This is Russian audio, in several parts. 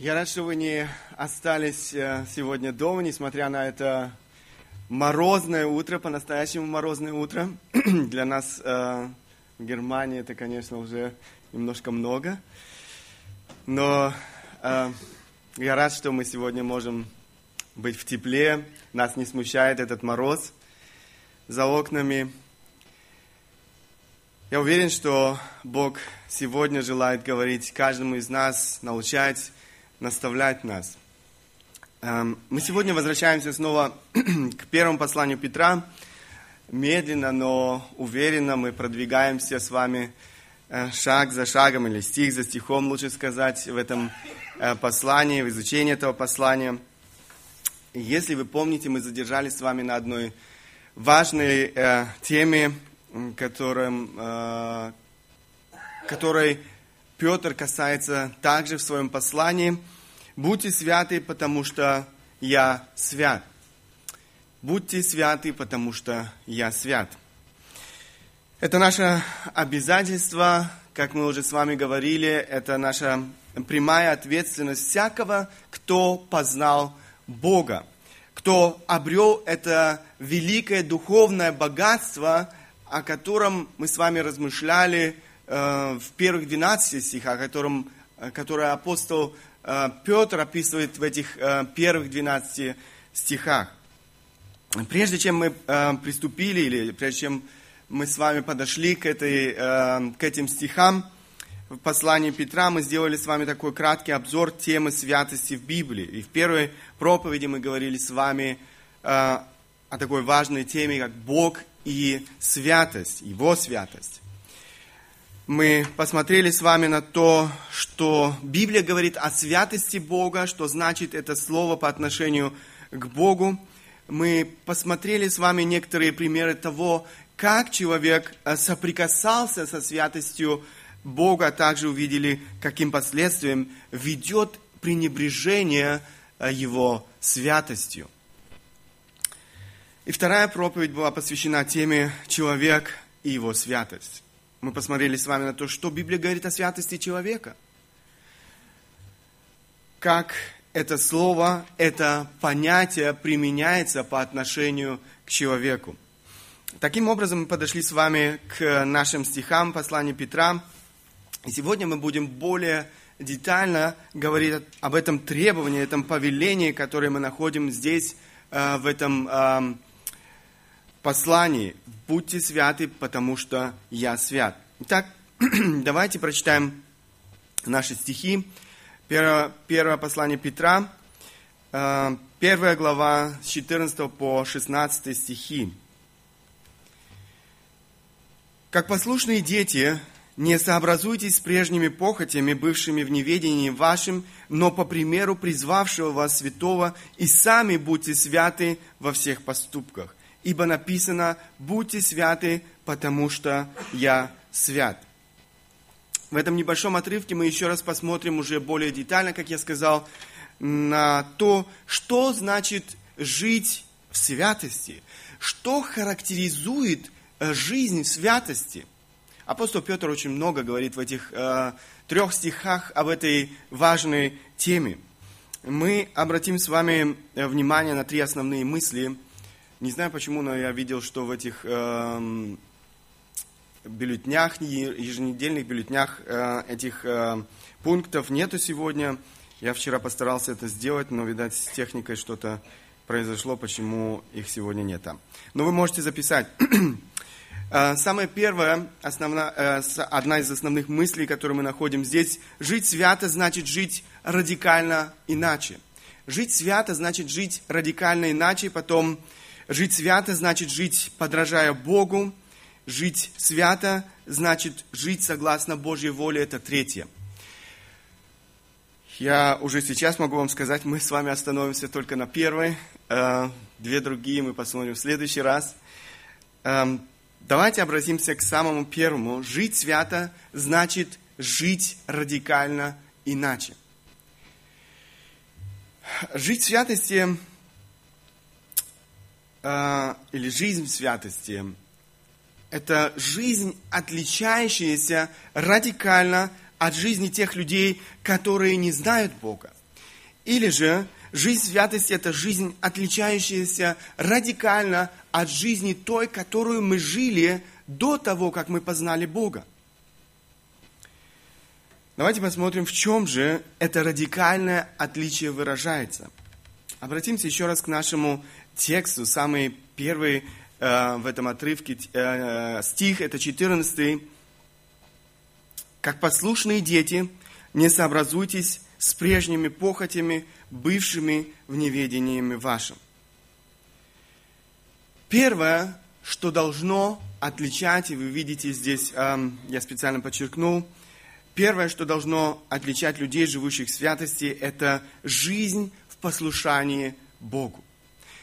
Я рад, что вы не остались э, сегодня дома, несмотря на это морозное утро, по-настоящему морозное утро. Для нас э, в Германии это, конечно, уже немножко много. Но э, я рад, что мы сегодня можем быть в тепле. Нас не смущает этот мороз за окнами. Я уверен, что Бог сегодня желает говорить каждому из нас, научать, наставлять нас. Эм, мы сегодня возвращаемся снова к первому посланию Петра. Медленно, но уверенно мы продвигаемся с вами э, шаг за шагом или стих за стихом, лучше сказать, в этом э, послании, в изучении этого послания. Если вы помните, мы задержались с вами на одной важной э, теме, которым, которой Петр касается также в своем послании. Будьте святы, потому что я свят. Будьте святы, потому что я свят. Это наше обязательство, как мы уже с вами говорили, это наша прямая ответственность всякого, кто познал Бога, кто обрел это великое духовное богатство, о котором мы с вами размышляли в первых 12 стихах, о котором, э, который апостол э, Петр описывает в этих первых 12 стихах. Прежде чем мы приступили, или прежде чем мы с вами подошли к, этой, к этим стихам, в послании Петра мы сделали с вами такой краткий обзор темы святости в Библии. И в первой проповеди мы говорили с вами о такой важной теме, как Бог и святость, Его святость. Мы посмотрели с вами на то, что Библия говорит о святости Бога, что значит это слово по отношению к Богу. Мы посмотрели с вами некоторые примеры того, как человек э, соприкасался со святостью Бога, а также увидели, каким последствиям ведет пренебрежение э, Его святостью. И вторая проповедь была посвящена теме «Человек и его святость». Мы посмотрели с вами на то, что Библия говорит о святости человека. Как это слово, это понятие применяется по отношению к человеку. Таким образом, мы подошли с вами к нашим стихам послания Петра. И сегодня мы будем более детально говорить об этом требовании, этом повелении, которое мы находим здесь, э, в этом послании «Будьте святы, потому что я свят». Итак, давайте прочитаем наши стихи. Первое, первое послание Петра, э, первая глава с 14 по 16 стихи. «Как послушные дети, не сообразуйтесь с прежними похотями, бывшими в неведении вашим, но по примеру призвавшего вас святого, и сами будьте святы во всех поступках ибо написано, будьте святы, потому что я свят. В этом небольшом отрывке мы еще раз посмотрим уже более детально, как я сказал, на то, что значит жить в святости, что характеризует э, жизнь в святости. Апостол Петр очень много говорит в этих э, трех стихах об этой важной теме. Мы обратим с вами э, внимание на три основные мысли – не знаю почему, но я видел, что в этих э, бюллетнях, еженедельных бюллетнях э, этих э, пунктов нету сегодня. Я вчера постарался это сделать, но, видать, с техникой что-то произошло, почему их сегодня нет. Но вы можете записать. Э, самое первое, основная, э, одна из основных мыслей, которую мы находим здесь, жить свято значит жить радикально иначе. Жить свято значит жить радикально иначе, потом Жить свято значит жить, подражая Богу. Жить свято значит жить согласно Божьей воле. Это третье. Я уже сейчас могу вам сказать, мы с вами остановимся только на первой. Э, две другие мы посмотрим в следующий раз. Эм, давайте обратимся к самому первому. Жить свято значит жить радикально иначе. Жить в святости э, или жизнь в святости, это жизнь, отличающаяся радикально от жизни тех людей, которые не знают Бога. Или же жизнь святости – это жизнь, отличающаяся радикально от жизни той, которую мы жили до того, как мы познали Бога. Давайте посмотрим, в чем же это радикальное отличие выражается. Обратимся еще раз к нашему тексту. Самый первый э, в этом отрывке э, стих, это 14. «Как послушные дети, не сообразуйтесь с прежними похотями, бывшими в неведениями вашим». Первое, что должно отличать, и вы видите здесь, э, я специально подчеркнул, первое, что должно отличать людей, живущих в святости, это жизнь в послушании Богу.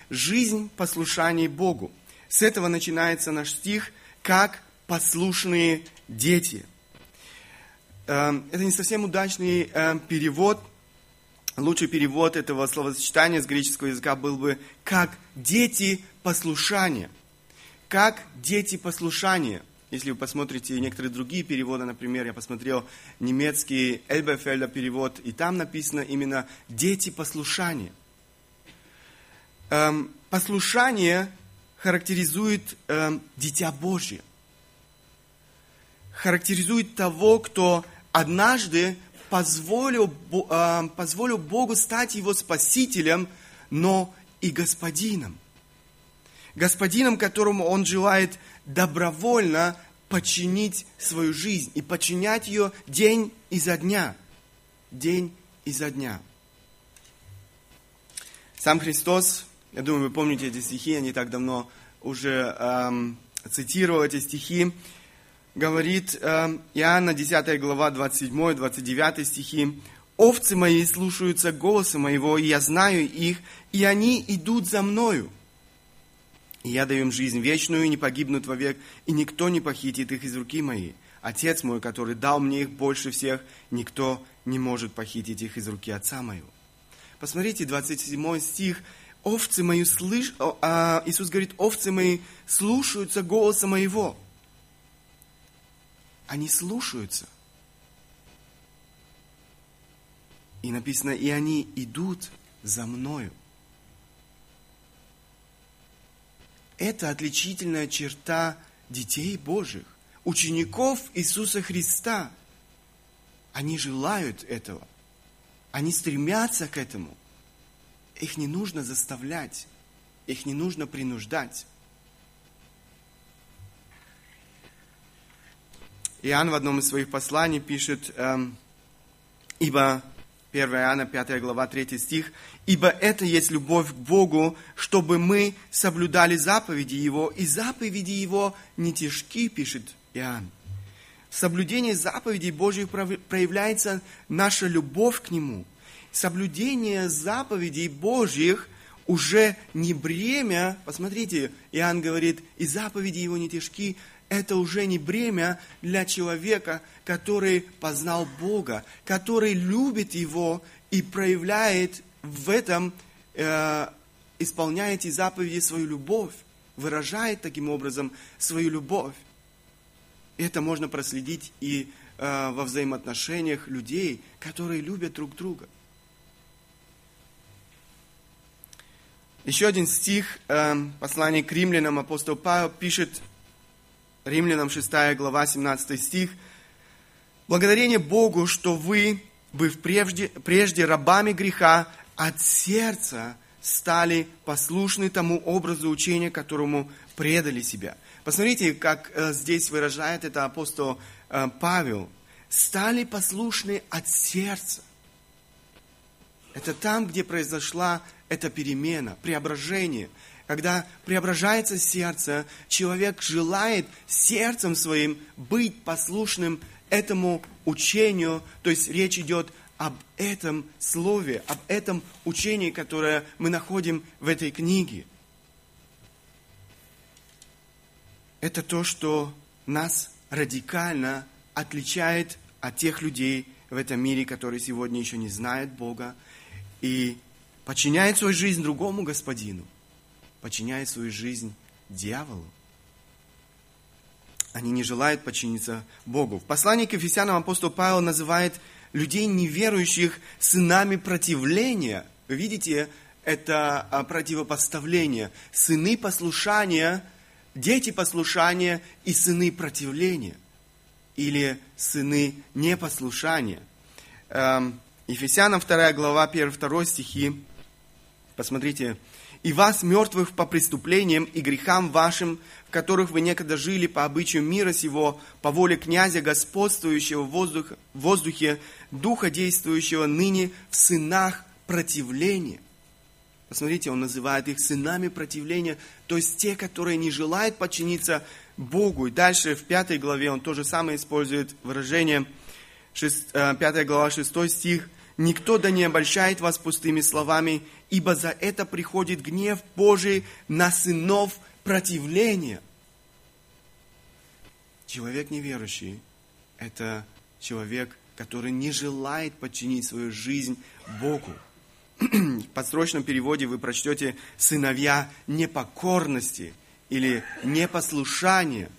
Жизнь в послушании Богу. С этого начинается наш стих, как послушные дети. Эм, это не совсем удачный эм, перевод. Лучший перевод этого словосочетания с греческого языка был бы «как дети послушания». Как дети послушания. Если вы посмотрите некоторые другие переводы, например, я посмотрел немецкий Эльбефельда перевод, и там написано именно «дети послушания». Эм, послушание характеризует э, Дитя Божье. Характеризует того, кто однажды позволил, э, позволил Богу стать его спасителем, но и господином. Господином, которому он желает добровольно подчинить свою жизнь и подчинять ее день изо дня. День изо дня. Сам Христос я думаю, вы помните эти стихи, они так давно уже эм, цитировал эти стихи. Говорит эм, Иоанна 10 глава 27-29 стихи. «Овцы мои слушаются голоса моего, и я знаю их, и они идут за мною. И я даю им жизнь вечную, и не погибнут вовек, и никто не похитит их из руки моей. Отец мой, который дал мне их больше всех, никто не может похитить их из руки Отца моего». Посмотрите, 27 стих – овцы мои слыш... а, Иисус говорит, овцы мои слушаются голоса моего. Они слушаются. И написано, и они идут за мною. Это отличительная черта детей Божьих, учеников Иисуса Христа. Они желают этого. Они стремятся к этому – их не нужно заставлять, их не нужно принуждать. Иоанн в одном из своих посланий пишет, эм, ибо 1 Иоанна 5 глава 3 стих, «Ибо это есть любовь к Богу, чтобы мы соблюдали заповеди Его, и заповеди Его не тяжки», пишет Иоанн. В соблюдении заповедей Божьих проявляется наша любовь к Нему – соблюдение заповедей Божьих уже не бремя, посмотрите, Иоанн говорит, и заповеди его не тяжки, это уже не бремя для человека, который познал Бога, который любит Его и проявляет в этом, э, исполняет эти заповеди свою любовь, выражает таким образом свою любовь. Это можно проследить и э, во взаимоотношениях людей, которые любят друг друга. Еще один стих, э, послание к римлянам, апостол Павел пишет, римлянам 6 глава, 17 стих, «Благодарение Богу, что вы, быв прежде, прежде рабами греха, от сердца стали послушны тому образу учения, которому предали себя». Посмотрите, как э, здесь выражает это апостол э, Павел. «Стали послушны от сердца». Это там, где произошла эта перемена, преображение. Когда преображается сердце, человек желает сердцем своим быть послушным этому учению. То есть речь идет об этом слове, об этом учении, которое мы находим в этой книге. Это то, что нас радикально отличает от тех людей в этом мире, которые сегодня еще не знают Бога, и подчиняет свою жизнь другому господину, подчиняет свою жизнь дьяволу. Они не желают подчиниться Богу. В послании к Ефесянам апостол Павел называет людей неверующих сынами противления. Вы видите, это а, противопоставление. Сыны послушания, дети послушания и сыны противления. Или сыны непослушания. Эм, Ефесянам 2 глава 1-2 стихи. Посмотрите, и вас, мертвых по преступлениям и грехам вашим, в которых вы некогда жили по обычаю мира сего, по воле князя, господствующего в воздухе, в воздухе духа действующего ныне в сынах противления. Посмотрите, он называет их сынами противления, то есть те, которые не желают подчиниться Богу. И дальше в пятой главе он то же самое использует выражение, 5 э, глава 6 стих, Никто да не обольщает вас пустыми словами, ибо за это приходит гнев Божий на сынов противления. Человек неверующий – это человек, который не желает подчинить свою жизнь Богу. В подсрочном переводе вы прочтете «сыновья непокорности» или «непослушания».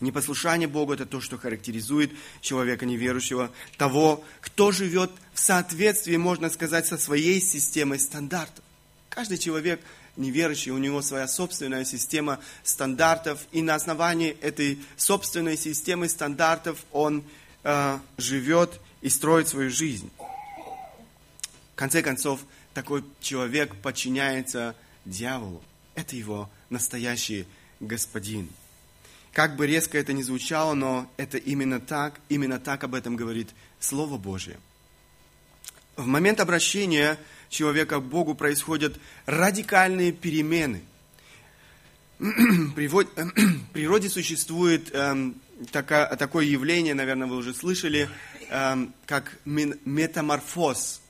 Непослушание Богу – это то, что характеризует человека неверующего, того, кто живет в соответствии, можно сказать, со своей системой стандартов. Каждый человек неверующий, у него своя собственная система стандартов, и на основании этой собственной системы стандартов он э, живет и строит свою жизнь. В конце концов, такой человек подчиняется дьяволу. Это его настоящий господин. Как бы резко это ни звучало, но это именно так, именно так об этом говорит Слово Божье. В момент обращения человека к Богу происходят радикальные перемены. В природе существует эм, такое явление, наверное, вы уже слышали, эм, как метаморфоз.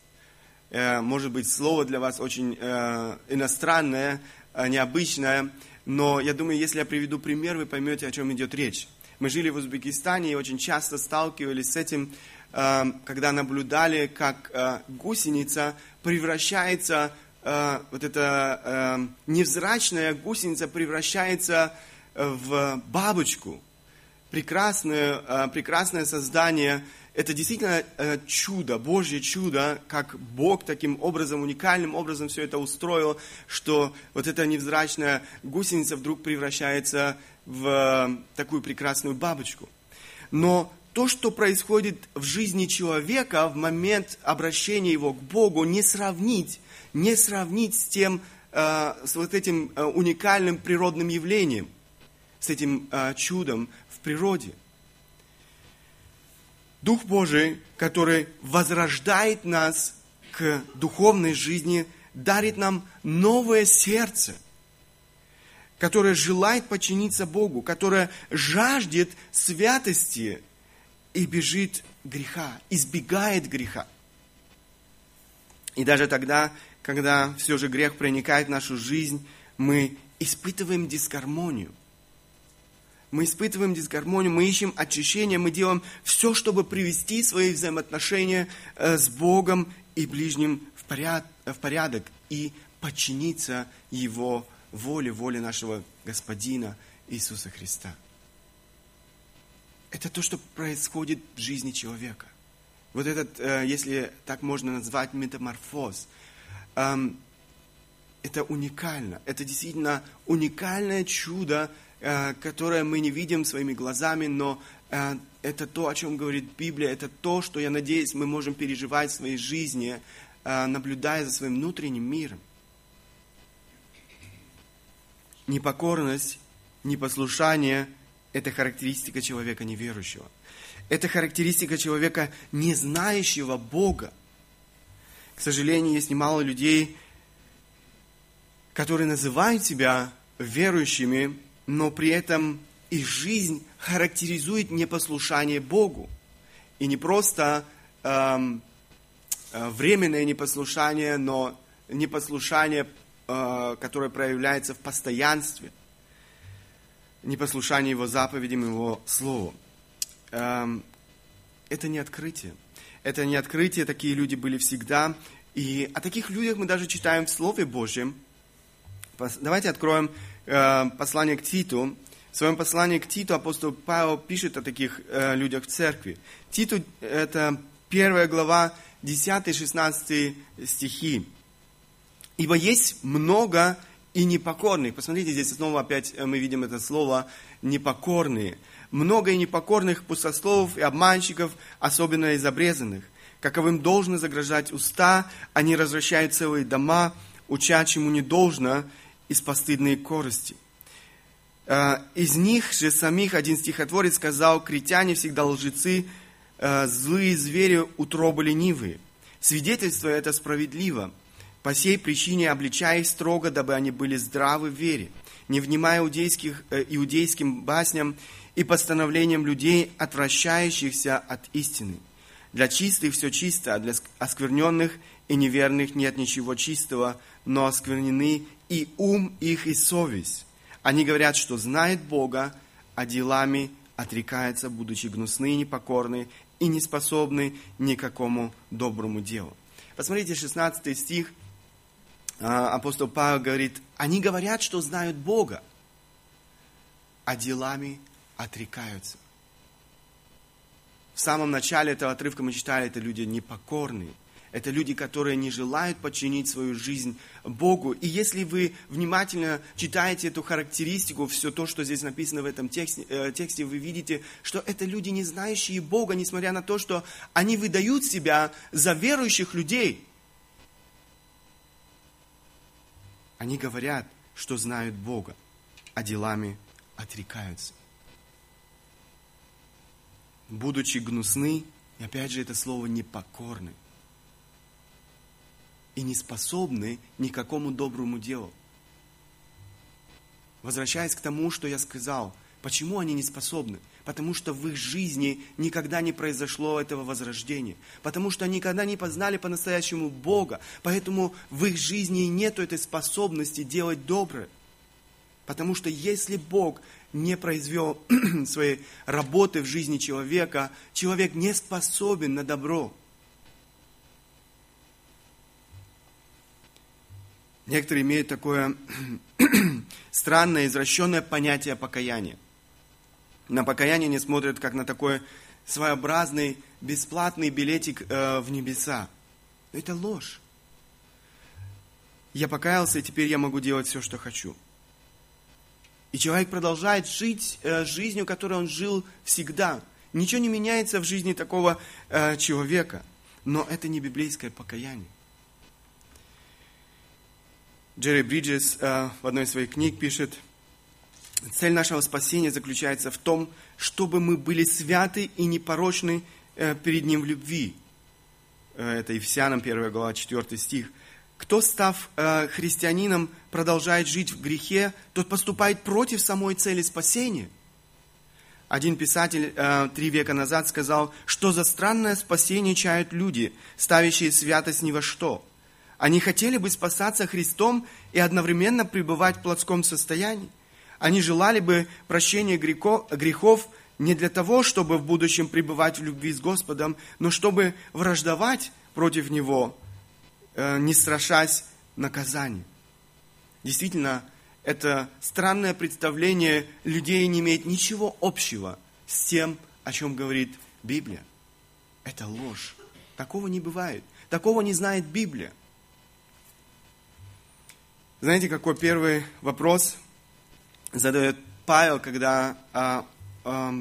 Э, может быть, слово для вас очень э, иностранное, э, необычное – но я думаю, если я приведу пример, вы поймете, о чем идет речь. Мы жили в Узбекистане и очень часто сталкивались с этим, э, когда наблюдали, как э, гусеница превращается, э, вот эта невзрачная гусеница превращается в бабочку. Прекрасное, прекрасное создание – это действительно э, чудо, Божье чудо, как Бог таким образом, уникальным образом все это устроил, что вот эта невзрачная гусеница вдруг превращается в э, такую прекрасную бабочку. Но то, что происходит в жизни человека в момент обращения его к Богу, не сравнить, не сравнить с тем, э, с вот этим уникальным природным явлением, с этим чудом в природе – Дух Божий, который возрождает нас к духовной жизни, дарит нам новое сердце, которое желает подчиниться Богу, которое жаждет святости и бежит греха, избегает греха. И даже тогда, когда все же грех проникает в нашу жизнь, мы испытываем дисгармонию мы испытываем дисгармонию, мы ищем очищение, мы делаем все, чтобы привести свои взаимоотношения э, с Богом и ближним в порядок, в порядок и подчиниться Его воле, воле нашего Господина Иисуса Христа. Это то, что происходит в жизни человека. Вот этот, э, если так можно назвать, метаморфоз. Эм, это уникально. Это действительно уникальное чудо, Э, которое мы не видим своими глазами, но э, это то, о чем говорит Библия, это то, что, я надеюсь, мы можем переживать в своей жизни, э, наблюдая за своим внутренним миром. Непокорность, непослушание – это характеристика человека неверующего. Это характеристика человека, не знающего Бога. К сожалению, есть немало людей, которые называют себя верующими, но при этом их жизнь характеризует непослушание Богу. И не просто эм, э, временное непослушание, но непослушание, э, которое проявляется в постоянстве. Непослушание Его заповедям, Его Слову. Эм, это не открытие. Это не открытие, такие люди были всегда. И о таких людях мы даже читаем в Слове Божьем. Давайте откроем послание к Титу, В своем послании к Титу апостол Павел пишет о таких э, людях в церкви. Титу – это первая глава, 10-16 стихи. «Ибо есть много и непокорных». Посмотрите, здесь снова опять э, мы видим это слово «непокорные». Много и непокорных пустословов и обманщиков, особенно из обрезанных. Каковым должно загрожать уста, они развращают целые дома, уча чему не должно, из постыдной корости. Э, из них же самих один стихотворец сказал, критяне всегда лжецы, э, злые звери утробы ленивые. Свидетельство это справедливо. По сей причине обличая их строго, дабы они были здравы в вере, не внимая иудейских, э, иудейским басням и постановлениям людей, отвращающихся от истины. Для чистых все чисто, а для оскверненных и неверных нет ничего чистого, но осквернены и ум их, и совесть. Они говорят, что знают Бога, а делами отрекаются, будучи гнусны непокорны, и не способны никакому доброму делу. Посмотрите, 16 стих, а, апостол Павел говорит, они говорят, что знают Бога, а делами отрекаются. В самом начале этого отрывка мы читали, это люди непокорные – это люди, которые не желают подчинить свою жизнь Богу. И если вы внимательно читаете эту характеристику, все то, что здесь написано в этом тексте, э, тексте вы видите, что это люди, не знающие Бога, несмотря на то, что они выдают себя за верующих людей. Они говорят, что знают Бога, а делами отрекаются. Будучи гнусны, и опять же это слово непокорны – и не способны никакому доброму делу. Возвращаясь к тому, что я сказал, почему они не способны? Потому что в их жизни никогда не произошло этого возрождения. Потому что они никогда не познали по-настоящему Бога. Поэтому в их жизни нет этой способности делать доброе. Потому что если Бог не произвел своей работы в жизни человека, человек не способен на добро. Некоторые имеют такое странное, извращенное понятие покаяния. На покаяние не смотрят как на такой своеобразный, бесплатный билетик э, в небеса. Но это ложь. Я покаялся, и теперь я могу делать все, что хочу. И человек продолжает жить э, жизнью, которой он жил всегда. Ничего не меняется в жизни такого э, человека. Но это не библейское покаяние. Джерри Бриджес э, в одной из своих книг пишет, цель нашего спасения заключается в том, чтобы мы были святы и непорочны э, перед Ним в любви. Э, это Ефесянам 1 глава 4 стих. Кто, став христианином, продолжает жить в грехе, тот поступает против самой цели спасения. Один писатель три века назад сказал, что за странное спасение чают люди, ставящие святость ни во что – они хотели бы спасаться Христом и одновременно пребывать в плотском состоянии. Они желали бы прощения грехов не для того, чтобы в будущем пребывать в любви с Господом, но чтобы враждовать против Него, э, не страшась наказания. Действительно, это странное представление людей не имеет ничего общего с тем, о чем говорит Библия. Это ложь. Такого не бывает. Такого не знает Библия. Знаете, какой первый вопрос задает Павел, когда, а, а,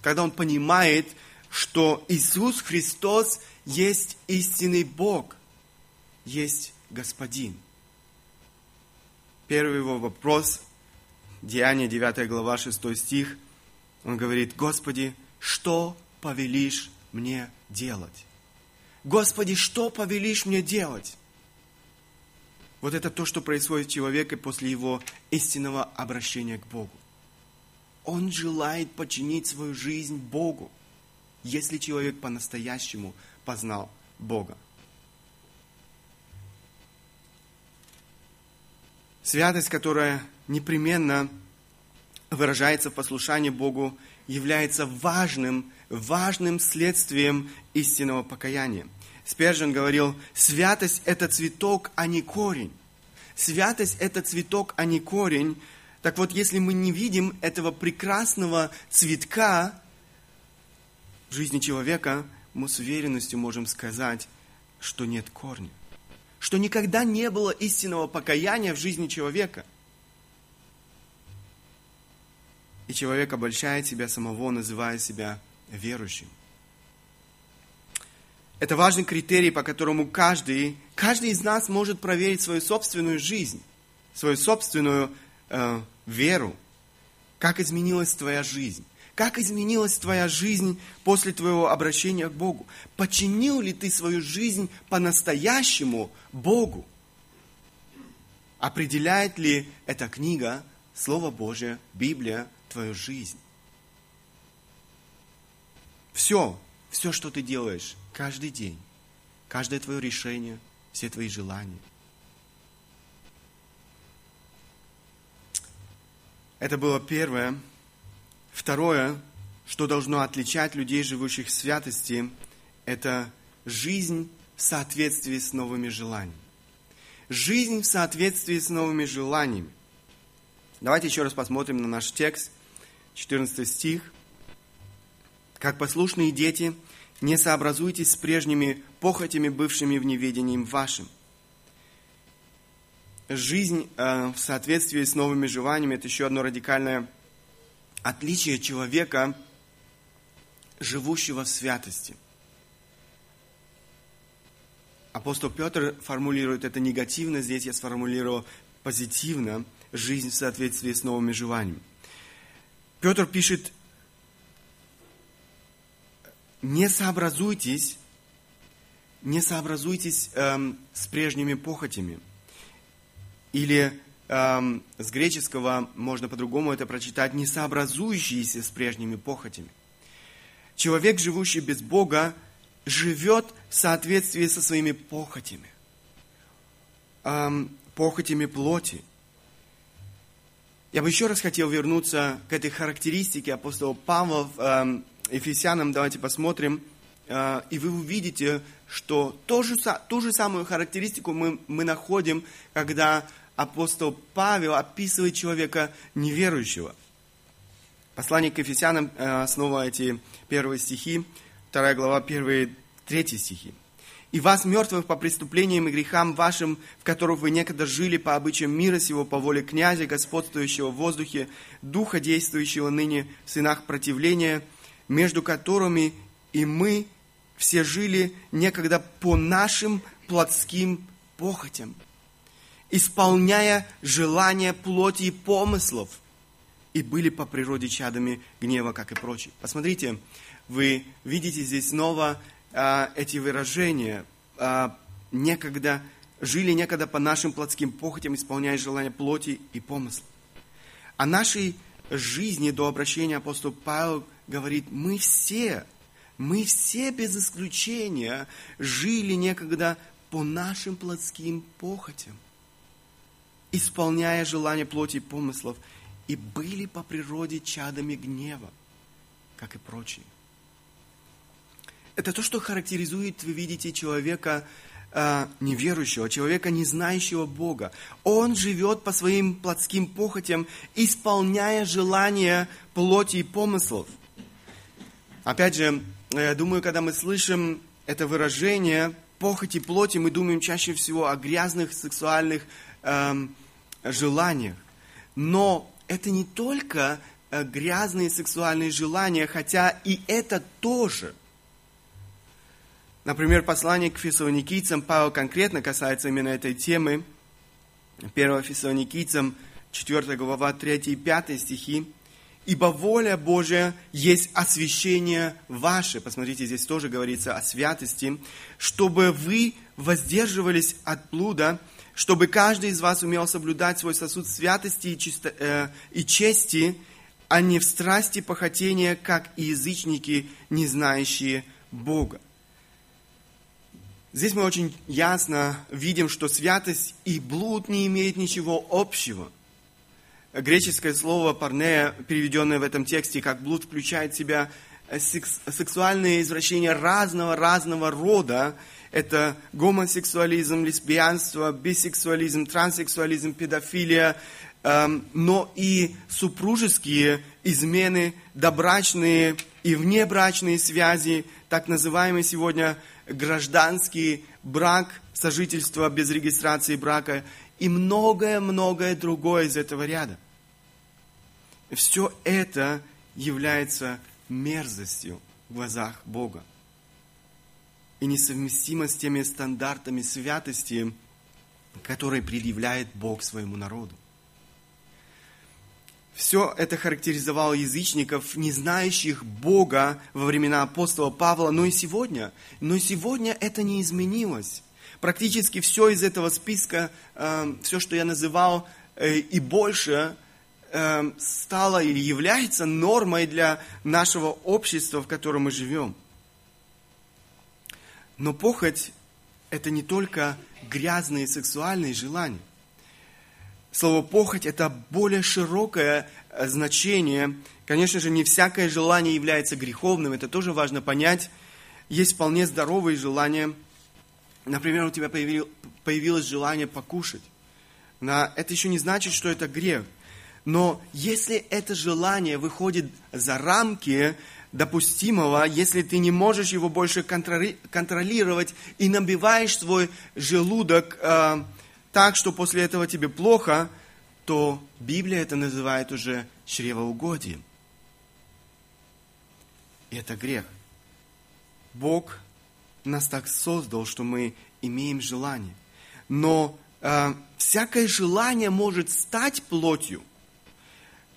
когда он понимает, что Иисус Христос есть истинный Бог, есть Господин. Первый его вопрос, Деяние 9 глава 6 стих, он говорит, Господи, что повелишь мне делать? Господи, что повелишь мне делать? Вот это то, что происходит с человеком после его истинного обращения к Богу. Он желает подчинить свою жизнь Богу, если человек по-настоящему познал Бога. Святость, которая непременно выражается в послушании Богу, является важным, важным следствием истинного покаяния – Спержин говорил, святость – это цветок, а не корень. Святость – это цветок, а не корень. Так вот, если мы не видим этого прекрасного цветка в жизни человека, мы с уверенностью можем сказать, что нет корня, что никогда не было истинного покаяния в жизни человека. И человек обольщает себя самого, называя себя верующим. Это важный критерий, по которому каждый, каждый из нас может проверить свою собственную жизнь, свою собственную э, веру. Как изменилась твоя жизнь? Как изменилась твоя жизнь после твоего обращения к Богу? Починил ли ты свою жизнь по-настоящему Богу? Определяет ли эта книга, Слово Божье, Библия, твою жизнь? Все, все, что ты делаешь каждый день, каждое твое решение, все твои желания. Это было первое. Второе, что должно отличать людей, живущих в святости, это жизнь в соответствии с новыми желаниями. Жизнь в соответствии с новыми желаниями. Давайте еще раз посмотрим на наш текст, 14 стих. Как послушные дети, не сообразуйтесь с прежними похотями, бывшими в неведении вашим. Жизнь э, в соответствии с новыми желаниями – это еще одно радикальное отличие человека, живущего в святости. Апостол Петр формулирует это негативно, здесь я сформулировал позитивно – жизнь в соответствии с новыми желаниями. Петр пишет не сообразуйтесь, не сообразуйтесь эм, с прежними похотями. Или эм, с греческого можно по-другому это прочитать, не сообразующиеся с прежними похотями. Человек, живущий без Бога, живет в соответствии со своими похотями, эм, похотями плоти. Я бы еще раз хотел вернуться к этой характеристике апостола Павла в эм, Ефесянам давайте посмотрим, э, и вы увидите, что ту же, ту же самую характеристику мы, мы находим, когда апостол Павел описывает человека неверующего. Послание к Ефесянам, э, снова эти первые стихи, вторая глава, первые, третьи стихи. «И вас, мертвых по преступлениям и грехам вашим, в которых вы некогда жили по обычаям мира сего, по воле князя, господствующего в воздухе, духа, действующего ныне в сынах противления, между которыми и мы все жили некогда по нашим плотским похотям, исполняя желания плоти и помыслов, и были по природе чадами гнева, как и прочие. Посмотрите, вы видите здесь снова а, эти выражения. А, некогда жили некогда по нашим плотским похотям, исполняя желания плоти и помыслов. О нашей жизни до обращения апостола Павел говорит, мы все, мы все без исключения жили некогда по нашим плотским похотям, исполняя желания плоти и помыслов, и были по природе чадами гнева, как и прочие. Это то, что характеризует, вы видите, человека э, неверующего, человека, не знающего Бога. Он живет по своим плотским похотям, исполняя желания плоти и помыслов. Опять же, я думаю, когда мы слышим это выражение похоти плоти, мы думаем чаще всего о грязных сексуальных эм, желаниях. Но это не только э, грязные сексуальные желания, хотя и это тоже. Например, послание к фессалоникийцам Павел конкретно касается именно этой темы. 1 фессалоникийцам, 4 глава, 3 и 5 стихи. Ибо воля Божия есть освящение ваше. Посмотрите, здесь тоже говорится о святости. Чтобы вы воздерживались от блуда, чтобы каждый из вас умел соблюдать свой сосуд святости и, чисто, э, и чести, а не в страсти похотения, как и язычники, не знающие Бога. Здесь мы очень ясно видим, что святость и блуд не имеют ничего общего – Греческое слово «парнея», переведенное в этом тексте как «блуд», включает в себя э, секс, сексуальные извращения разного-разного рода. это гомосексуализм, лесбиянство, бисексуализм, транссексуализм, педофилия, эм, но и супружеские измены, добрачные и внебрачные связи, так называемый сегодня гражданский брак, сожительство без регистрации брака и многое-многое другое из этого ряда. Все это является мерзостью в глазах Бога и несовместимо с теми стандартами святости, которые предъявляет Бог своему народу. Все это характеризовало язычников, не знающих Бога во времена апостола Павла, но и сегодня. Но сегодня это не изменилось. Практически все из этого списка, э, все, что я называл, э, и больше, э, стало или является нормой для нашего общества, в котором мы живем. Но похоть – это не только грязные сексуальные желания. Слово «похоть» – это более широкое э, значение. Конечно же, не всякое желание является греховным, это тоже важно понять. Есть вполне здоровые желания. Например, у тебя появилось желание покушать. Это еще не значит, что это грех. Но если это желание выходит за рамки допустимого, если ты не можешь его больше контролировать и набиваешь свой желудок э, так, что после этого тебе плохо, то Библия это называет уже чревоугодием. И это грех. Бог нас так создал, что мы имеем желание. Но э, всякое желание может стать плотью,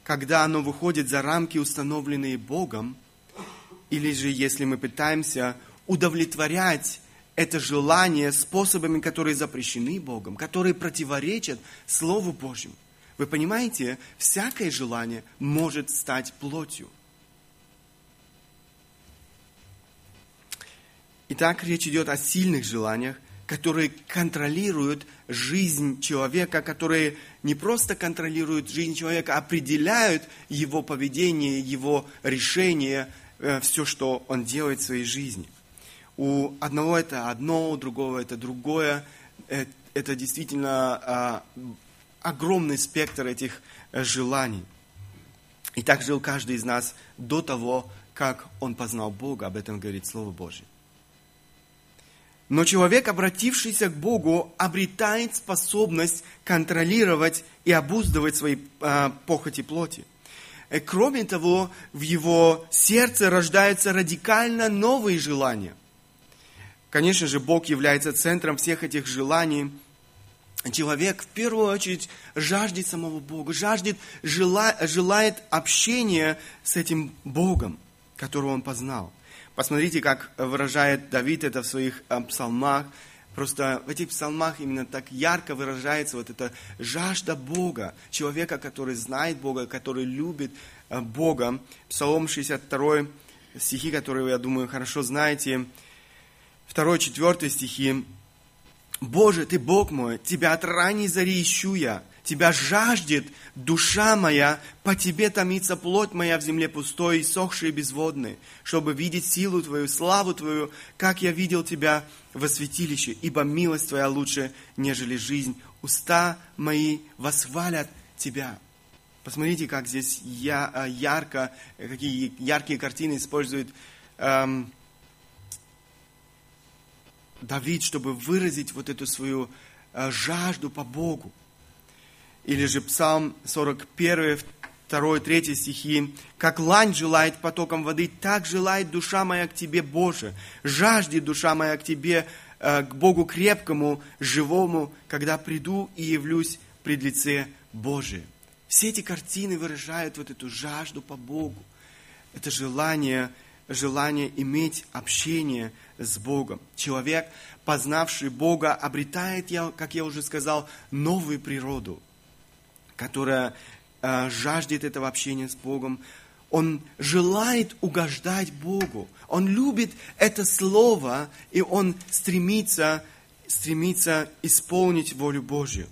когда оно выходит за рамки, установленные Богом, или же если мы пытаемся удовлетворять это желание способами, которые запрещены Богом, которые противоречат Слову Божьему. Вы понимаете, всякое желание может стать плотью. Итак, речь идет о сильных желаниях, которые контролируют жизнь человека, которые не просто контролируют жизнь человека, а определяют его поведение, его решения, Э, все, что он делает в своей жизни. У одного это одно, у другого это другое. Э, это действительно а, огромный спектр этих э, желаний. И так жил каждый из нас до того, как он познал Бога. Об этом говорит Слово Божье. Но человек, обратившийся к Богу, обретает способность контролировать и обуздывать свои э, похоти плоти. Кроме того, в его сердце рождаются радикально новые желания. Конечно же, Бог является центром всех этих желаний. Человек в первую очередь жаждет самого Бога, жаждет, жела, желает общения с этим Богом, которого он познал. Посмотрите, как выражает Давид это в своих э, псалмах. Просто в этих псалмах именно так ярко выражается вот эта жажда Бога, человека, который знает Бога, который любит э, Бога. Псалом 62, стихи, которые, я думаю, хорошо знаете. 2-4 стихи. «Боже, Ты Бог мой, Тебя от ранней зари ищу я, Тебя жаждет душа моя, по Тебе томится плоть моя в земле пустой, сохшей и безводной, чтобы видеть силу Твою, славу Твою, как я видел Тебя во святилище, ибо милость Твоя лучше, нежели жизнь. Уста мои восхвалят Тебя. Посмотрите, как здесь я, э, ярко, какие яркие картины использует эм, Давид, чтобы выразить вот эту свою э, жажду по Богу. Или же Псалм 41, 2, 3 стихи. «Как лань желает потоком воды, так желает душа моя к Тебе, Боже. Жаждет душа моя к Тебе, э, к Богу крепкому, живому, когда приду и явлюсь пред лице Божие». Все эти картины выражают вот эту жажду по Богу. Это желание, желание иметь общение с Богом. Человек, познавший Бога, обретает, как я уже сказал, новую природу – которая э, жаждет этого общения с Богом. Он желает угождать Богу. Он любит это слово, и он стремится, стремится исполнить волю Божью.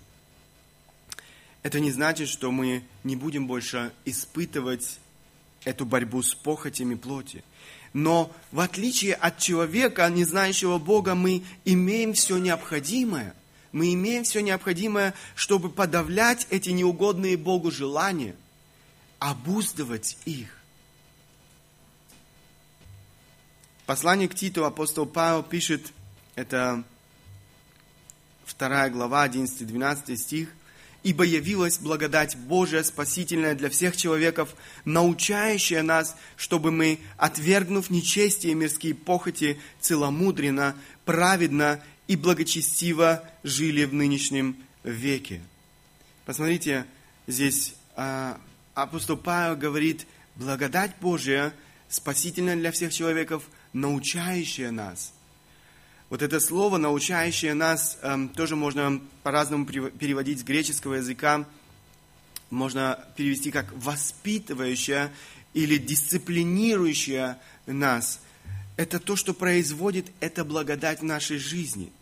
Это не значит, что мы не будем больше испытывать эту борьбу с похотями плоти. Но в отличие от человека, не знающего Бога, мы имеем все необходимое. Мы имеем все необходимое, чтобы подавлять эти неугодные Богу желания, обуздывать их. Послание к Титу апостол Павел пишет, это вторая глава, 11-12 стих, ибо явилась благодать Божия, спасительная для всех человеков, научающая нас, чтобы мы, отвергнув нечестие и мирские похоти, целомудренно, праведно и благочестиво жили в нынешнем веке. Посмотрите, здесь а, апостол Павел говорит, благодать Божия, спасительная для всех человеков, научающая нас – вот это слово, научающее нас, эм, тоже можно по-разному переводить с греческого языка. Можно перевести как воспитывающее или дисциплинирующее нас. Это то, что производит эта благодать в нашей жизни.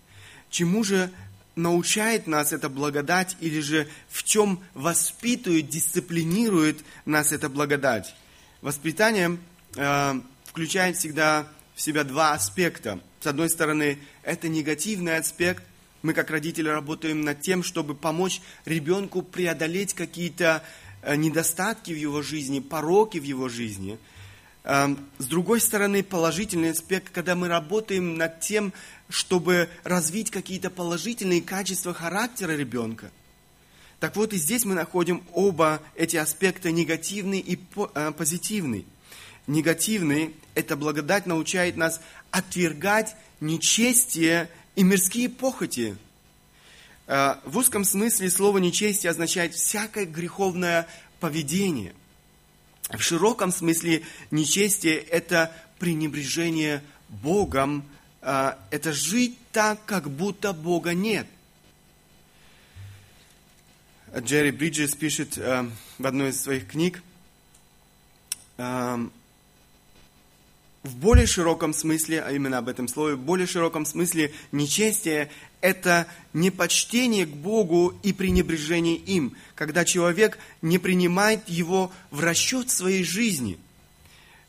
Чему же научает нас эта благодать или же в чем воспитывает, дисциплинирует нас эта благодать? Воспитание э, включает всегда в себя два аспекта. С одной стороны, это негативный аспект. Мы, как родители, работаем над тем, чтобы помочь ребенку преодолеть какие-то э, недостатки в его жизни, пороки в его жизни. Эм, с другой стороны, положительный аспект, когда мы работаем над тем, чтобы развить какие-то положительные качества характера ребенка. Так вот, и здесь мы находим оба эти аспекта, негативный и э, позитивный негативный, эта благодать научает нас отвергать нечестие и мирские похоти. Э, в узком смысле слово нечестие означает всякое греховное поведение. В широком смысле нечестие – это пренебрежение Богом, э, это жить так, как будто Бога нет. Джерри Бриджес пишет э, в одной из своих книг, в более широком смысле, а именно об этом слове, в более широком смысле нечестие – это непочтение к Богу и пренебрежение им, когда человек не принимает его в расчет своей жизни.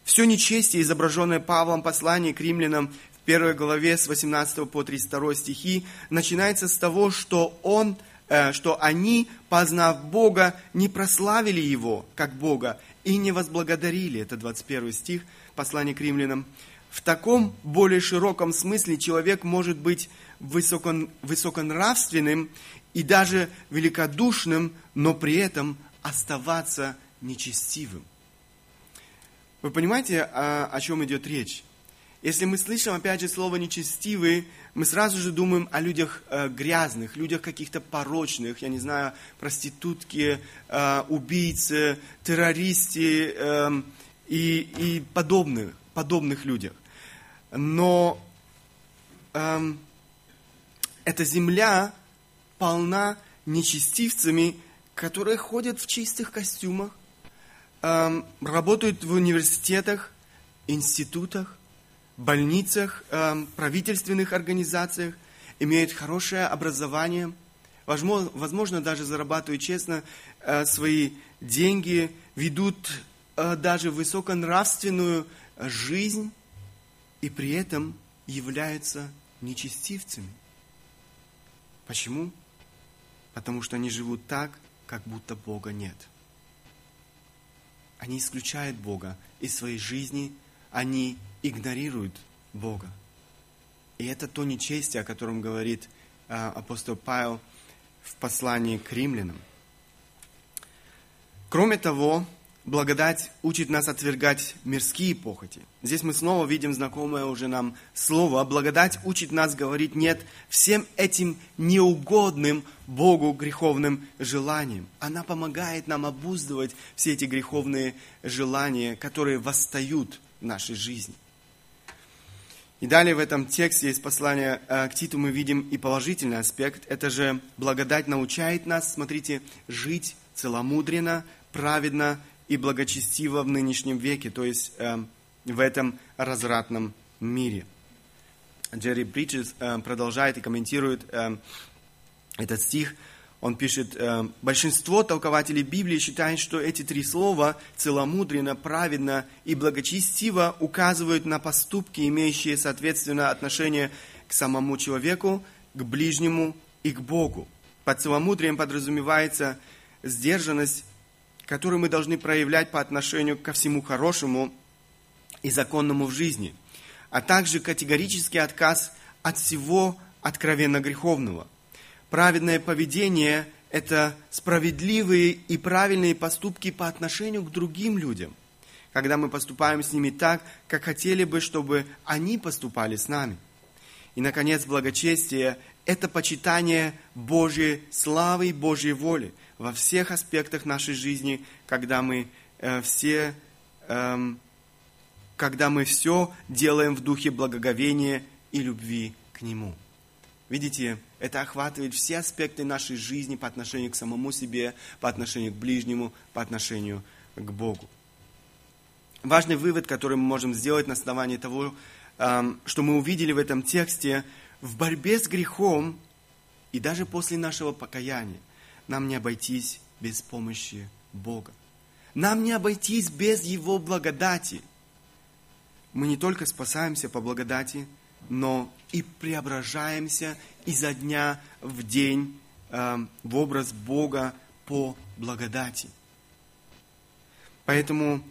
Все нечестие, изображенное Павлом в послании к римлянам в первой главе с 18 по 32 стихи, начинается с того, что он э, что они, познав Бога, не прославили Его как Бога и не возблагодарили. Это 21 стих – послание к римлянам, в таком более широком смысле человек может быть высокон, высоконравственным и даже великодушным, но при этом оставаться нечестивым. Вы понимаете, о, о чем идет речь? Если мы слышим, опять же, слово «нечестивый», мы сразу же думаем о людях э, грязных, людях каких-то порочных, я не знаю, проститутки, э, убийцы, террористы, э, и, и подобных, подобных людях. Но эм, эта земля полна нечестивцами, которые ходят в чистых костюмах, эм, работают в университетах, институтах, больницах, эм, правительственных организациях, имеют хорошее образование, возможно, возможно даже зарабатывают честно э, свои деньги, ведут даже высоконравственную жизнь и при этом являются нечестивцами. Почему? Потому что они живут так, как будто Бога нет. Они исключают Бога из своей жизни, они игнорируют Бога. И это то нечестие, о котором говорит э, апостол Павел в послании к римлянам. Кроме того, Благодать учит нас отвергать мирские похоти. Здесь мы снова видим знакомое уже нам слово. Благодать учит нас говорить «нет» всем этим неугодным Богу греховным желаниям. Она помогает нам обуздывать все эти греховные желания, которые восстают в нашей жизни. И далее в этом тексте из послания э, к Титу мы видим и положительный аспект. Это же благодать научает нас, смотрите, жить целомудренно, праведно и благочестиво в нынешнем веке, то есть э, в этом развратном мире. Джерри Бриджес э, продолжает и комментирует э, этот стих. Он пишет, большинство толкователей Библии считают, что эти три слова целомудренно, праведно и благочестиво указывают на поступки, имеющие, соответственно, отношение к самому человеку, к ближнему и к Богу. Под целомудрием подразумевается сдержанность, которую мы должны проявлять по отношению ко всему хорошему и законному в жизни, а также категорический отказ от всего откровенно греховного. Праведное поведение – это справедливые и правильные поступки по отношению к другим людям, когда мы поступаем с ними так, как хотели бы, чтобы они поступали с нами. И, наконец, благочестие – это почитание Божьей славы и Божьей воли во всех аспектах нашей жизни, когда мы э, все, э, когда мы все делаем в духе благоговения и любви к Нему. Видите, это охватывает все аспекты нашей жизни по отношению к самому себе, по отношению к ближнему, по отношению к Богу. Важный вывод, который мы можем сделать на основании того, что мы увидели в этом тексте, в борьбе с грехом и даже после нашего покаяния нам не обойтись без помощи Бога. Нам не обойтись без Его благодати. Мы не только спасаемся по благодати, но и преображаемся изо дня в день э, в образ Бога по благодати. Поэтому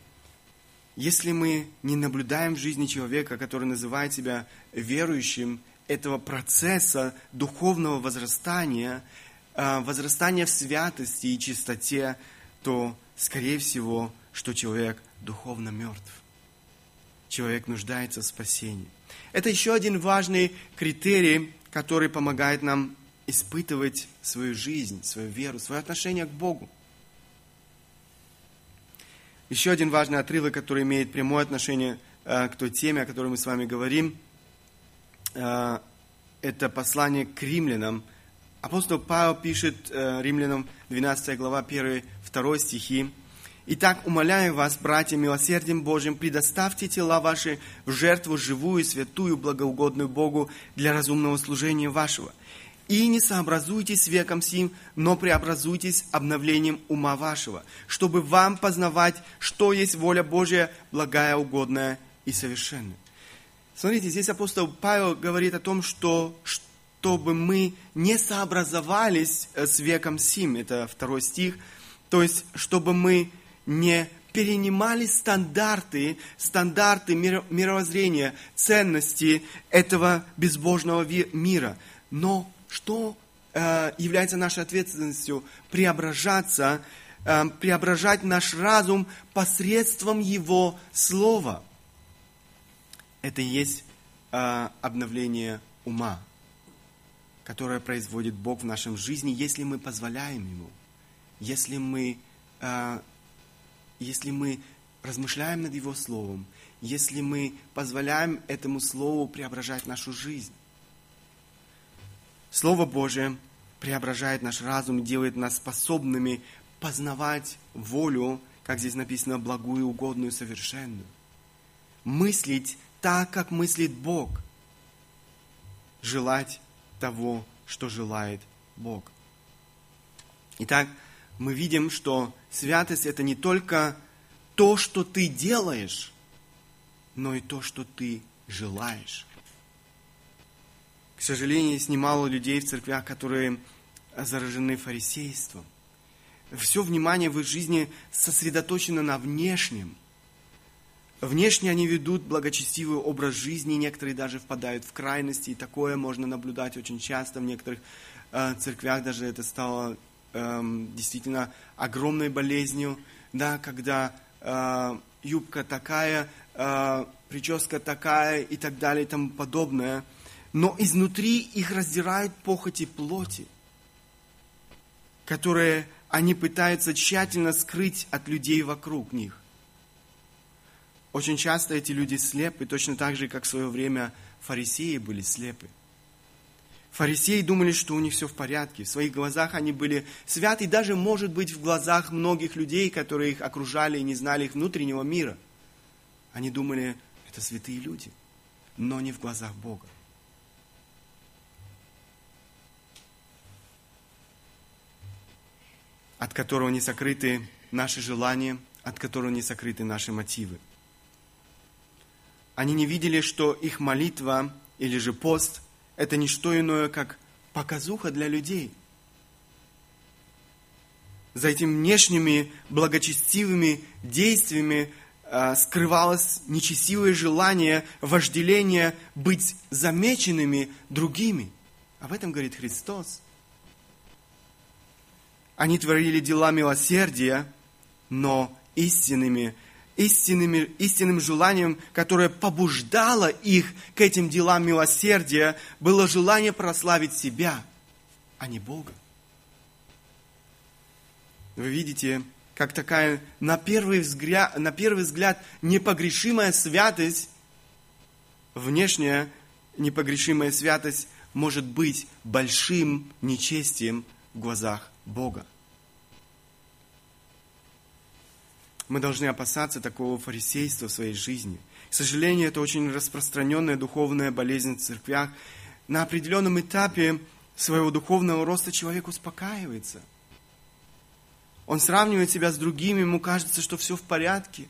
если мы не наблюдаем в жизни человека, который называет себя верующим, этого процесса духовного возрастания, возрастания в святости и чистоте, то, скорее всего, что человек духовно мертв. Человек нуждается в спасении. Это еще один важный критерий, который помогает нам испытывать свою жизнь, свою веру, свое отношение к Богу. Еще один важный отрывок, который имеет прямое отношение э, к той теме, о которой мы с вами говорим, э, это послание к римлянам. Апостол Павел пишет э, римлянам 12 глава 1-2 стихи. «Итак, умоляю вас, братья, милосердием Божьим, предоставьте тела ваши в жертву живую, святую, благоугодную Богу для разумного служения вашего и не сообразуйтесь с веком сим, но преобразуйтесь обновлением ума вашего, чтобы вам познавать, что есть воля Божья, благая, угодная и совершенная. Смотрите, здесь апостол Павел говорит о том, что чтобы мы не сообразовались э, с веком сим, это второй стих, то есть чтобы мы не перенимали стандарты, стандарты мировоззрения, ценности этого безбожного мира, но что э, является нашей ответственностью? Преображаться, э, преображать наш разум посредством Его Слова. Это и есть э, обновление ума, которое производит Бог в нашем жизни, если мы позволяем Ему, если мы, э, если мы размышляем над Его Словом, если мы позволяем этому Слову преображать нашу жизнь. Слово Божие преображает наш разум, делает нас способными познавать волю, как здесь написано, благую, угодную, совершенную. Мыслить так, как мыслит Бог. Желать того, что желает Бог. Итак, мы видим, что святость это не только то, что ты делаешь, но и то, что ты желаешь. К сожалению, есть немало людей в церквях, которые заражены фарисейством. Все внимание в их жизни сосредоточено на внешнем. Внешне они ведут благочестивый образ жизни, некоторые даже впадают в крайности, и такое можно наблюдать очень часто в некоторых э, церквях, даже это стало э, действительно огромной болезнью, да, когда э, юбка такая, э, прическа такая и так далее и тому подобное – но изнутри их раздирают похоти плоти, которые они пытаются тщательно скрыть от людей вокруг них. Очень часто эти люди слепы, точно так же, как в свое время фарисеи были слепы. Фарисеи думали, что у них все в порядке. В своих глазах они были святы, даже, может быть, в глазах многих людей, которые их окружали и не знали их внутреннего мира. Они думали, это святые люди, но не в глазах Бога. от которого не сокрыты наши желания, от которого не сокрыты наши мотивы. Они не видели, что их молитва или же пост – это не что иное, как показуха для людей. За этими внешними благочестивыми действиями э, скрывалось нечестивое желание, вожделение быть замеченными другими. Об этом говорит Христос. Они творили дела милосердия, но истинными, истинными, истинным желанием, которое побуждало их к этим делам милосердия, было желание прославить себя, а не Бога. Вы видите, как такая на первый взгляд, на первый взгляд непогрешимая святость, внешняя непогрешимая святость может быть большим нечестием в глазах Бога. Мы должны опасаться такого фарисейства в своей жизни. К сожалению, это очень распространенная духовная болезнь в церквях. На определенном этапе своего духовного роста человек успокаивается. Он сравнивает себя с другими, ему кажется, что все в порядке.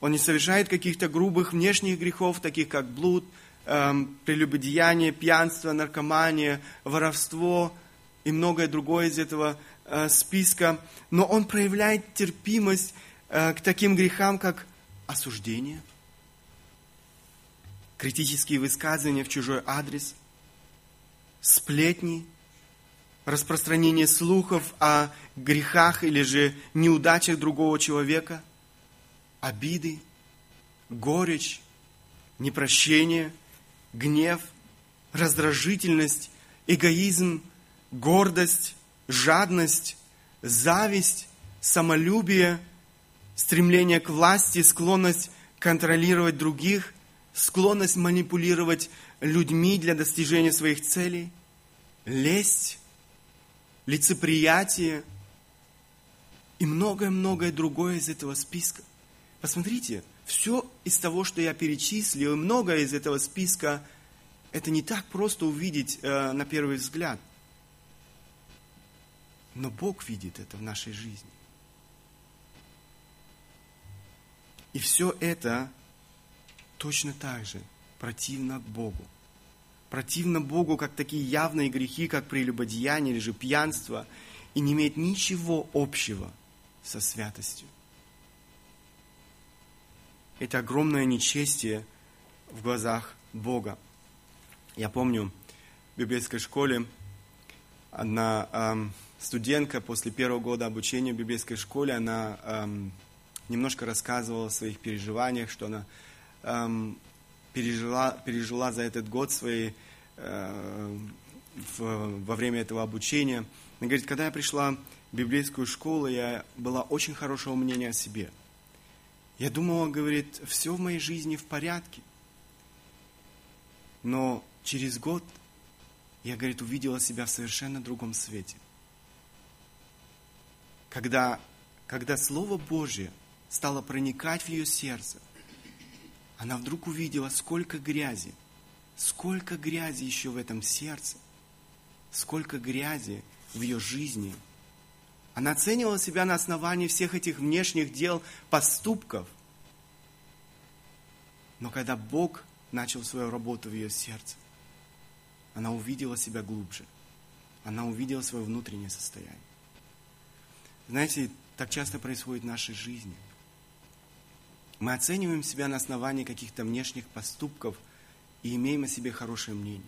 Он не совершает каких-то грубых внешних грехов, таких как блуд, эм, прелюбодеяние, пьянство, наркомания, воровство – и многое другое из этого списка, но он проявляет терпимость э, к таким грехам, как осуждение, критические высказывания в чужой адрес, сплетни, распространение слухов о грехах или же неудачах другого человека, обиды, горечь, непрощение, гнев, раздражительность, эгоизм – гордость, жадность, зависть, самолюбие, стремление к власти, склонность контролировать других, склонность манипулировать людьми для достижения своих целей, лесть, лицеприятие и многое-многое другое из этого списка. Посмотрите, все из того, что я перечислил, и многое из этого списка, это не так просто увидеть э, на первый взгляд – но Бог видит это в нашей жизни. И все это точно так же противно Богу. Противно Богу, как такие явные грехи, как прелюбодеяние или же пьянство, и не имеет ничего общего со святостью. Это огромное нечестие в глазах Бога. Я помню, в библейской школе одна эм, студентка после первого года обучения в библейской школе, она эм, немножко рассказывала о своих переживаниях, что она эм, пережила, пережила за этот год свои, э, в, во время этого обучения. Она говорит, когда я пришла в библейскую школу, я была очень хорошего мнения о себе. Я думала, говорит, все в моей жизни в порядке. Но через год я, говорит, увидела себя в совершенно другом свете когда, когда Слово Божье стало проникать в ее сердце, она вдруг увидела, сколько грязи, сколько грязи еще в этом сердце, сколько грязи в ее жизни. Она оценивала себя на основании всех этих внешних дел, поступков. Но когда Бог начал свою работу в ее сердце, она увидела себя глубже. Она увидела свое внутреннее состояние. Знаете, так часто происходит в нашей жизни. Мы оцениваем себя на основании каких-то внешних поступков и имеем о себе хорошее мнение.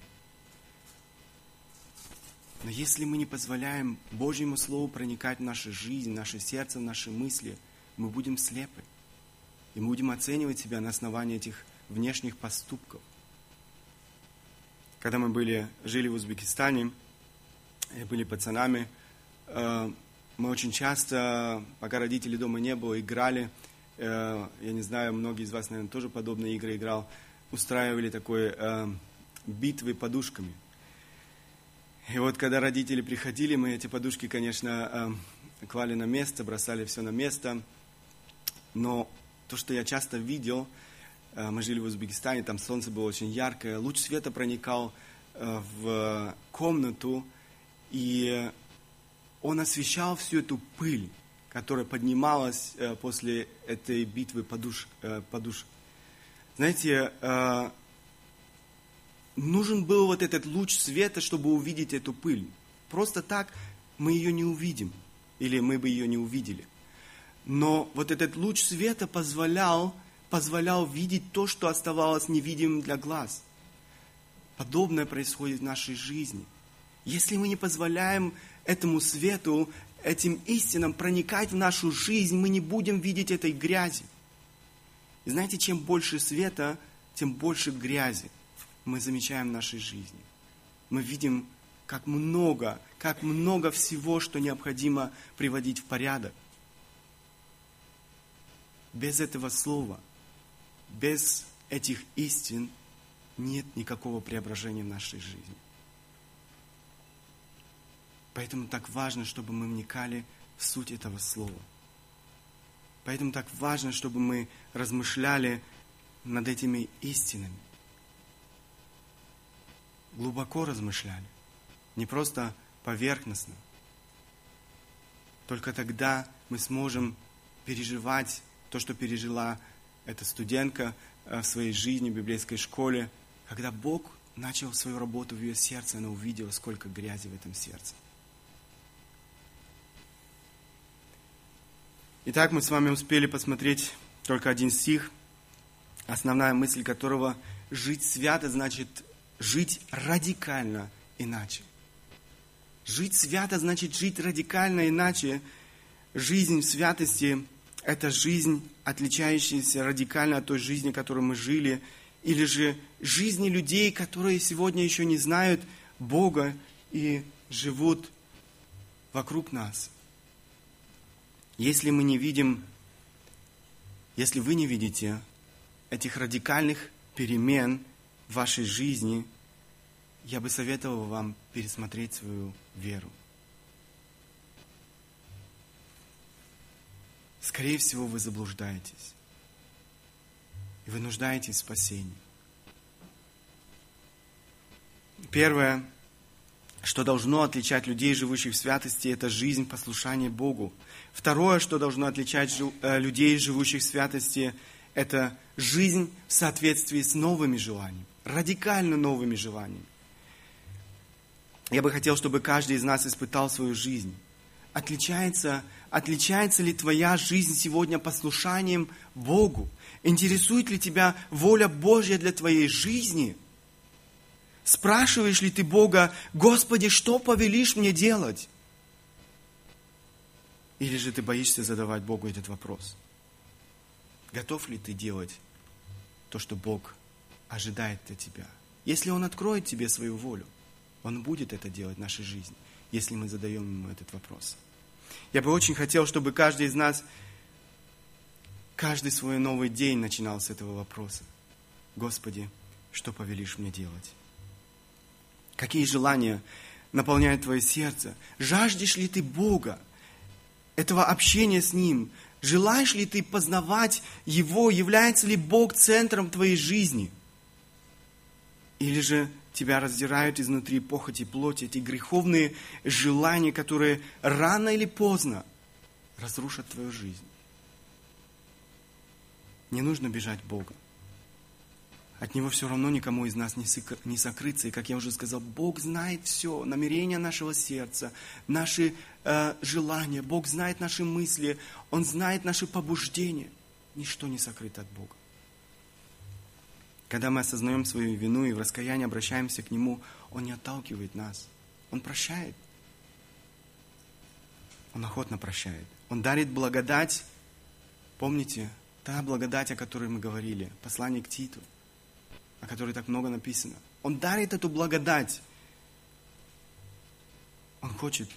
Но если мы не позволяем Божьему Слову проникать в нашу жизнь, в наше сердце, в наши мысли, мы будем слепы. И мы будем оценивать себя на основании этих внешних поступков. Когда мы были, жили в Узбекистане, были пацанами, э, мы очень часто, пока родителей дома не было, играли. Э, я не знаю, многие из вас, наверное, тоже подобные игры играл. Устраивали такой э, битвы подушками. И вот когда родители приходили, мы эти подушки, конечно, э, клали на место, бросали все на место. Но то, что я часто видел, мы жили в Узбекистане, там солнце было очень яркое, луч света проникал в комнату, и Он освещал всю эту пыль, которая поднималась э, после этой битвы подуш, э, подуш. Знаете, э, нужен был вот этот луч света, чтобы увидеть эту пыль. Просто так мы ее не увидим, или мы бы ее не увидели. Но вот этот луч света позволял, позволял видеть то, что оставалось невидимым для глаз. Подобное происходит в нашей жизни. Если мы не позволяем этому свету, этим истинам проникать в нашу жизнь, мы не будем видеть этой грязи. И знаете, чем больше света, тем больше грязи мы замечаем в нашей жизни. Мы видим, как много, как много всего, что необходимо приводить в порядок. Без этого слова, без этих истин нет никакого преображения в нашей жизни. Поэтому так важно, чтобы мы вникали в суть этого слова. Поэтому так важно, чтобы мы размышляли над этими истинами. Глубоко размышляли, не просто поверхностно. Только тогда мы сможем переживать то, что пережила эта студентка э, в своей жизни в библейской школе, когда Бог начал свою работу в ее сердце, она увидела, сколько грязи в этом сердце. Итак, мы с вами успели посмотреть только один стих, основная мысль которого – жить свято значит жить радикально иначе. Жить свято значит жить радикально иначе. Жизнь в святости – это жизнь, отличающаяся радикально от той жизни, которой мы жили, или же жизни людей, которые сегодня еще не знают Бога и живут вокруг нас – если мы не видим, если вы не видите этих радикальных перемен в вашей жизни, я бы советовал вам пересмотреть свою веру. Скорее всего, вы заблуждаетесь. И вы нуждаетесь в спасении. Первое, что должно отличать людей, живущих в святости, это жизнь послушания Богу. Второе, что должно отличать э, людей, живущих в святости, это жизнь в соответствии с новыми желаниями, радикально новыми желаниями. Я бы хотел, чтобы каждый из нас испытал свою жизнь. Отличается, отличается ли твоя жизнь сегодня послушанием Богу? Интересует ли тебя воля Божья для твоей жизни – Спрашиваешь ли ты Бога, Господи, что повелишь мне делать? Или же ты боишься задавать Богу этот вопрос? Готов ли ты делать то, что Бог ожидает от тебя? Если Он откроет тебе свою волю, Он будет это делать в нашей жизни, если мы задаем Ему этот вопрос. Я бы очень хотел, чтобы каждый из нас каждый свой новый день начинал с этого вопроса. Господи, что повелишь мне делать? Какие желания наполняют твое сердце? Жаждешь ли ты Бога, этого общения с Ним? Желаешь ли ты познавать Его? Является ли Бог центром твоей жизни? Или же тебя раздирают изнутри похоти плоти, эти греховные желания, которые рано или поздно разрушат твою жизнь? Не нужно бежать Бога. От Него все равно никому из нас не сокрыться. И, как я уже сказал, Бог знает все, намерения нашего сердца, наши э, желания. Бог знает наши мысли, Он знает наши побуждения. Ничто не сокрыто от Бога. Когда мы осознаем свою вину и в раскаянии обращаемся к Нему, Он не отталкивает нас. Он прощает. Он охотно прощает. Он дарит благодать. Помните, та благодать, о которой мы говорили, послание к Титу – о которой так много написано. Он дарит эту благодать. Он хочет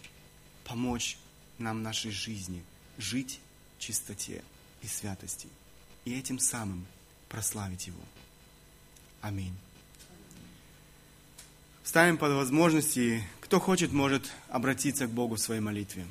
помочь нам в нашей жизни жить в чистоте и святости. И этим самым прославить Его. Аминь. Ставим под возможности, кто хочет, может обратиться к Богу в своей молитве.